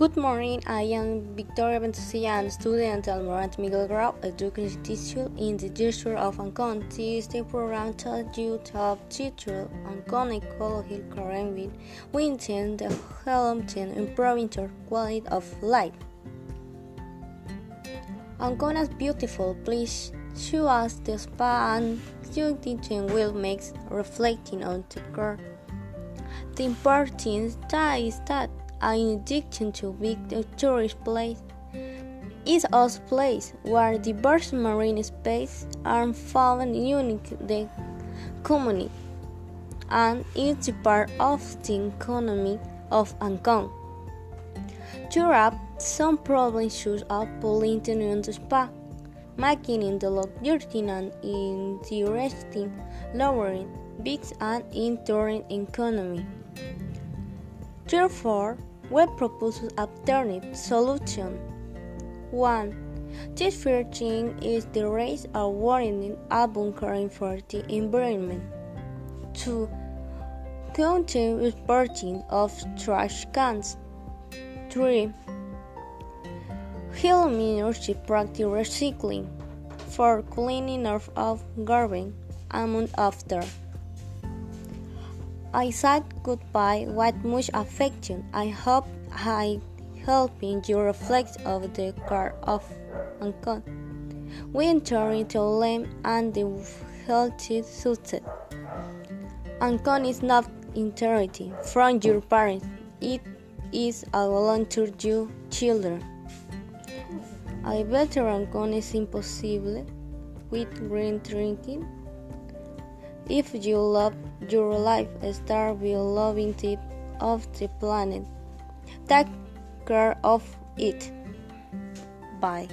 Good morning, I am Victoria Ventosian, student at Morant Miguel Grau, education teacher in the District of Ancon. This the program taught you to help teacher Ancon ecology current we intend to help to improving the quality of life. Ancon is beautiful, please show us the spa and your teaching will make reflecting on the car. The important thing is that in addition to big tourist place, is also a place where diverse marine species are found unique the community and it's part of the economy of Ancon. To wrap, some problems shows up polluting in the spa, making it the luxury and interesting, lowering big and in touring economy. Therefore, we propose alternative solution. 1. This first thing is the raise of warning about caring for the environment. 2. Continue reporting of trash cans. 3. Help practice recycling. 4. Cleaning of garbage, among after. I said goodbye with much affection. I hope I helping you reflect of the car of Ancon. We enter into lame and the healthy suited. Ancon is not entirety from your parents. It is a volunteer you children. A better Ancon is impossible with green drinking. If you love your life, start with loving it of the planet. Take care of it. Bye.